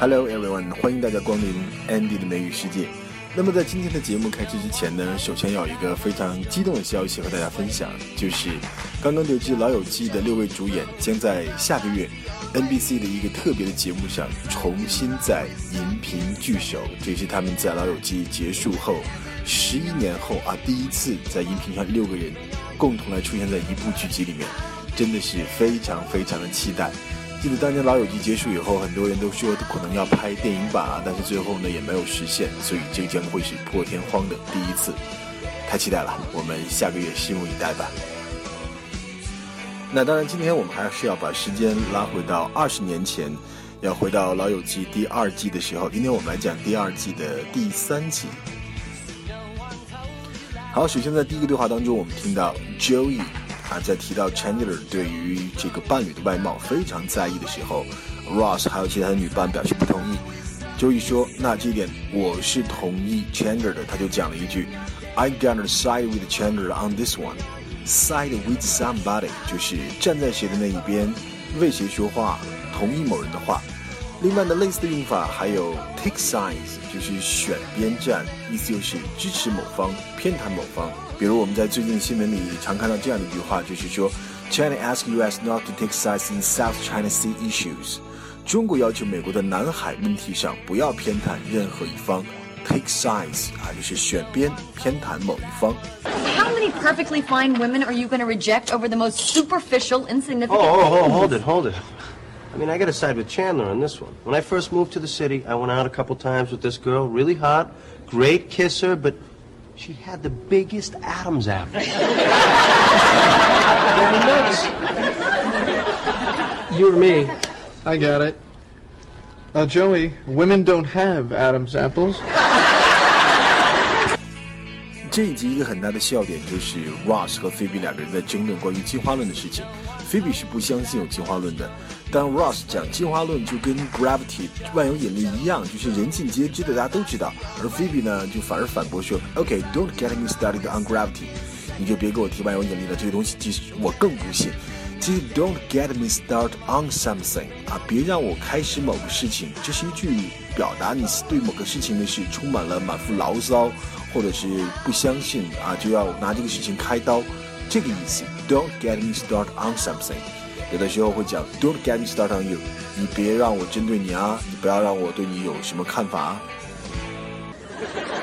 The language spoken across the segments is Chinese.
Hello everyone，欢迎大家光临 Andy 的美语世界。那么在今天的节目开始之前呢，首先要有一个非常激动的消息和大家分享，就是刚刚得知《老友记》的六位主演将在下个月 NBC 的一个特别的节目上重新在荧屏聚首，这是他们在《老友记》结束后十一年后啊第一次在荧屏上六个人共同来出现在一部剧集里面，真的是非常非常的期待。记得当年《老友记》结束以后，很多人都说可能要拍电影版啊，但是最后呢也没有实现，所以这将会是破天荒的第一次，太期待了！我们下个月拭目以待吧。那当然，今天我们还是要把时间拉回到二十年前，要回到《老友记》第二季的时候。今天我们来讲第二季的第三集。好，首先在第一个对话当中，我们听到 Joey。啊在提到 chandler 对于这个伴侣的外貌非常在意的时候 ross 还有其他的女伴表示不同意。周易说那这一点我是同意 chandler 的他就讲了一句 i gonna side with chandler on this one side with somebody 就是站在谁的那一边为谁说话同意某人的话。另外的类似的用法还有 take sides，就是选边站，意思就是支持某方，偏袒某方。比如我们在最近新闻里常看到这样的一句话，就是说，China asks U.S. not to take sides in South China Sea issues。中国要求美国的南海问题上不要偏袒任何一方，take sides 啊，就是选边偏袒某一方。How many perfectly fine women are you going to reject over the most superficial, insignificant? Oh, oh, oh, hold it, hold it. I mean, I got to side with Chandler on this one. When I first moved to the city, I went out a couple times with this girl, really hot, great kisser, but she had the biggest Adam's apple. you or me? I got it. Uh, Joey, women don't have Adam's apples. 这一集一个很大的笑点就是 Ross 和菲比两个人在争论关于进化论的事情。菲比是不相信有进化论的，但 Ross 讲进化论就跟 gravity 万有引力一样，就是人尽皆知的，大家都知道。而菲比呢，就反而反驳说：“OK，don't get me started on gravity，你就别给我提万有引力了，这个东西其实我更不信。其实 don't get me started on something 啊，别让我开始某个事情，这是一句表达你对某个事情的是充满了满腹牢骚，或者是不相信啊，就要拿这个事情开刀。”这个意思，Don't get me started on something。有的时候会讲，Don't get me started on you。你别让我针对你啊，你不要让我对你有什么看法啊。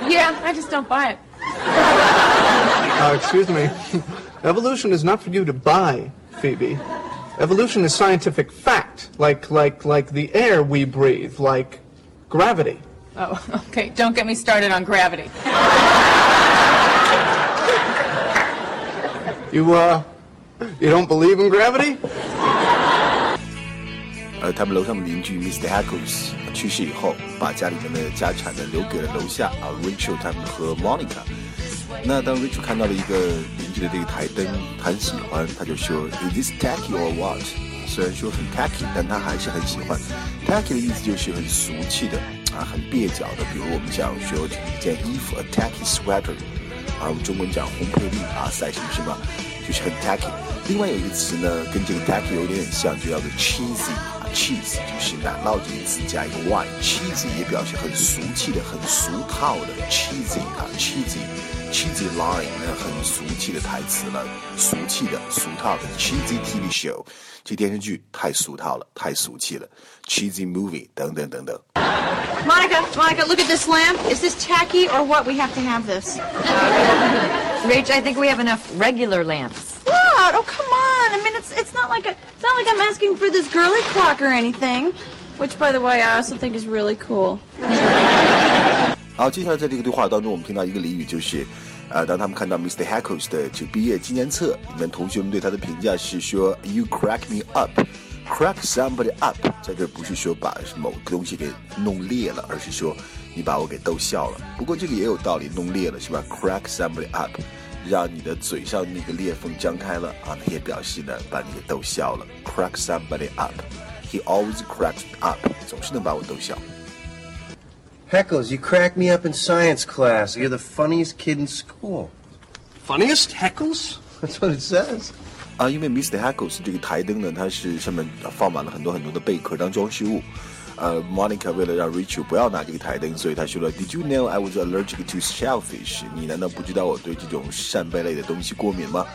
Yeah, I just don't buy it. Uh, excuse me. Evolution is not for you to buy, Phoebe. Evolution is scientific fact, like like like the air we breathe, like gravity. Oh, okay. Don't get me started on gravity. You uh, you don't believe in gravity? 呃，他们楼上的邻居 Mr. Hackles 去世以后，把家里面的家产呢留给了楼下啊 Rachel 他们和 Monica。那当 Rachel 看到了一个邻居的这个台灯，很喜欢，他就说 Is this tacky or what？虽然说很 tacky，但他还是很喜欢。tacky 的意思就是很俗气的啊，很蹩脚的。比如我们讲学一件衣服 a tacky sweater。而，我们中文讲红配绿啊，赛什么什么，就是很 tacky。另外有一个词呢，跟这个 tacky 有点像，就叫做 cheesy，cheese 就是奶酪这个词加一个 y，cheese 也表示很俗气的、很俗套的 cheesy 啊，cheesy，cheesy line 那很俗气的台词了，俗气的、俗套的 cheesy TV show，这电视剧太俗套了，太俗气了，cheesy movie 等等等等。Monica, Monica, look at this lamp. Is this tacky or what? We have to have this. Rach, I think we have enough regular lamps. What? Oh, come on. I mean, it's it's not like a, it's not like I'm asking for this girly clock or anything. Which, by the way, I also think is really cool. 好，接下来在这个对话当中，我们听到一个俚语，就是，呃，当他们看到 Mr. Hackles 的这毕业纪念册里面，同学们对他的评价是说，You crack me up。Crack somebody up，在这不是说把某个东西给弄裂了，而是说你把我给逗笑了。不过这个也有道理，弄裂了是吧？Crack somebody up， 让你的嘴上那个裂缝张开了啊，那也表示呢把你给逗笑了。Crack somebody up，he always cracks me up，总是能把我逗笑。Heckles, you crack me up in science class. You're the funniest kid in school. Funniest Heckles? That's what it says. 啊，因为 Mr. Heckles 这个台灯呢，它是上面放满了很多很多的贝壳当装饰物，呃，Monica 为了让 Rachel 不要拿这个台灯，所以他说了，Did you know I was allergic to shellfish？你难道不知道我对这种扇贝类的东西过敏吗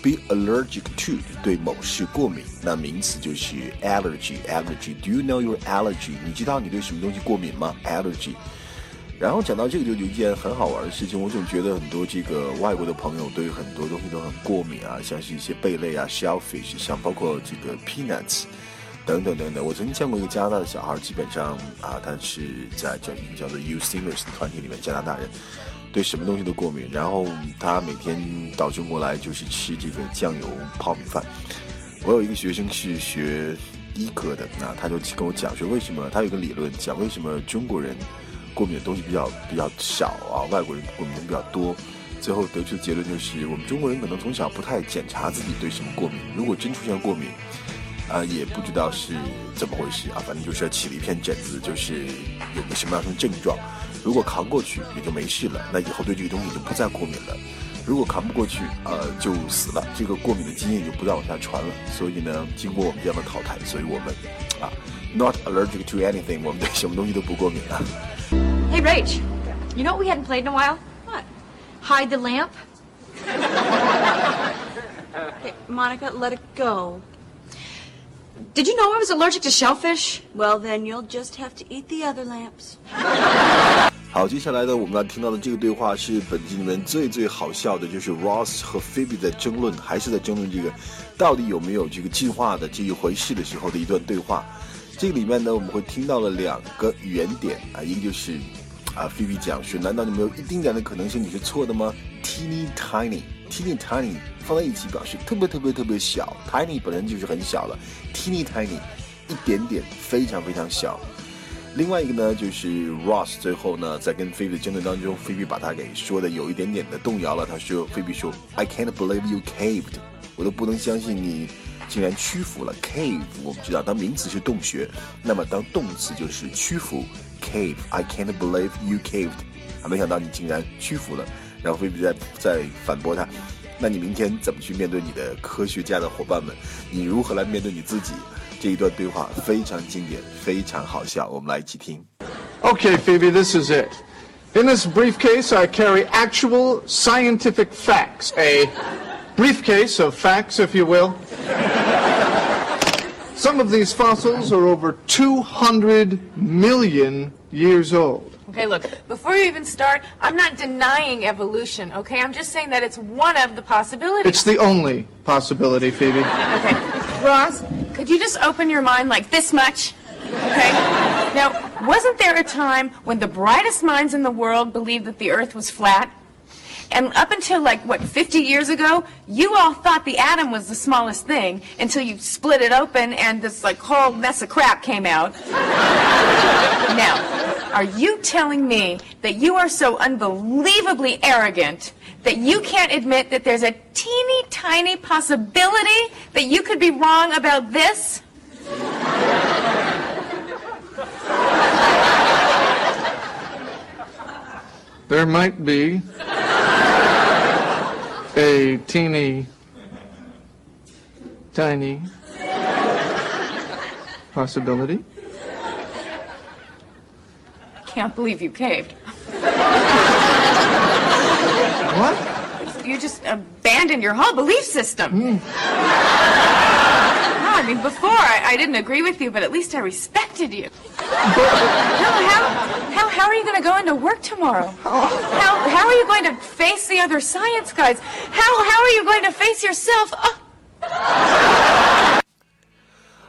？Be allergic to 对某事过敏，那名词就是 allergy。allergy。Do you know your allergy？你知道你对什么东西过敏吗？allergy。然后讲到这个，就有一件很好玩的事情，我总觉得很多这个外国的朋友对很多东西都很过敏啊，像是一些贝类啊，shellfish，像包括这个 peanuts。等等等等，我曾经见过一个加拿大的小孩，基本上啊，他是在叫一个叫做 U Singers 的团体里面，加拿大人，对什么东西都过敏。然后他每天到中国来就是吃这个酱油泡米饭。我有一个学生是学医科的，那他就跟我讲说，为什么他有个理论讲为什么中国人过敏的东西比较比较少啊，外国人过敏的比较多。最后得出的结论就是，我们中国人可能从小不太检查自己对什么过敏，如果真出现过敏。啊，也不知道是怎么回事啊，反正就是起了一片疹子，就是有个什么样的症状。如果扛过去，也就没事了，那以后对这个东西就不再过敏了。如果扛不过去，呃，就死了，这个过敏的基因就不再往下传了。所以呢，经过我们这样的淘汰，所以我们啊，not allergic to anything，我们对什么东西都不过敏了。Hey Rach, you know we hadn't played in a while? What? Hide the lamp. Okay, Monica, let it go. Did you know I was allergic to shellfish? Well, then you'll just have to eat the other lamps. 好，接下来呢，我们要听到的这个对话是本集里面最最好笑的，就是 Ross 和 Phoebe 在争论，还是在争论这个到底有没有这个进化的这一回事的时候的一段对话。这个里面呢，我们会听到了两个语言点啊，一个就是啊，Phoebe 讲说，难道你没有一丁点的可能性你是错的吗？Teeny tiny，teeny tiny。放在一起表示特别特别特别小，tiny 本身就是很小了，teeny tiny，一点点，非常非常小。另外一个呢，就是 Ross 最后呢，在跟菲比的争论当中，菲比把他给说的有一点点的动摇了。他说，菲比说，I can't believe you caved，我都不能相信你竟然屈服了。cave 我们知道当名词是洞穴，那么当动词就是屈服。cave，I can't believe you caved，啊，没想到你竟然屈服了。然后菲比在在反驳他。那你明天怎么去面对你的科学家的伙伴们？你如何来面对你自己？这一段对话非常经典，非常好笑，我们来一起听。Okay, Phoebe, this is it. In this briefcase, I carry actual scientific facts. A briefcase of facts, if you will. Some of these fossils are over 200 million years old. Okay, look, before you even start, I'm not denying evolution, okay? I'm just saying that it's one of the possibilities. It's the only possibility, Phoebe. Okay. Ross, could you just open your mind like this much? Okay? Now, wasn't there a time when the brightest minds in the world believed that the earth was flat? And up until like, what, 50 years ago, you all thought the atom was the smallest thing until you split it open and this like whole mess of crap came out. now, are you telling me that you are so unbelievably arrogant that you can't admit that there's a teeny tiny possibility that you could be wrong about this? There might be a teeny tiny possibility can't believe you caved. What? You just abandoned your whole belief system. Mm. No, I mean, before I, I, didn't agree with you, but at least I respected you. no, how, how, how are you going to go into work tomorrow? How, how are you going to face the other science guys? How, how are you going to face yourself? Oh.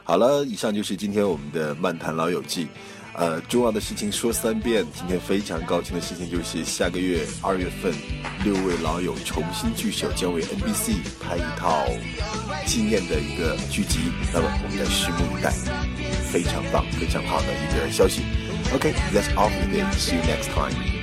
好了，以上就是今天我们的漫谈老友记。 呃，重要的事情说三遍。今天非常高兴的事情就是，下个月二月份，六位老友重新聚首，将为 NBC 拍一套纪念的一个剧集。那么，我们拭目以待。非常棒，非常好的一个消息。OK，that's all for today. See you next time.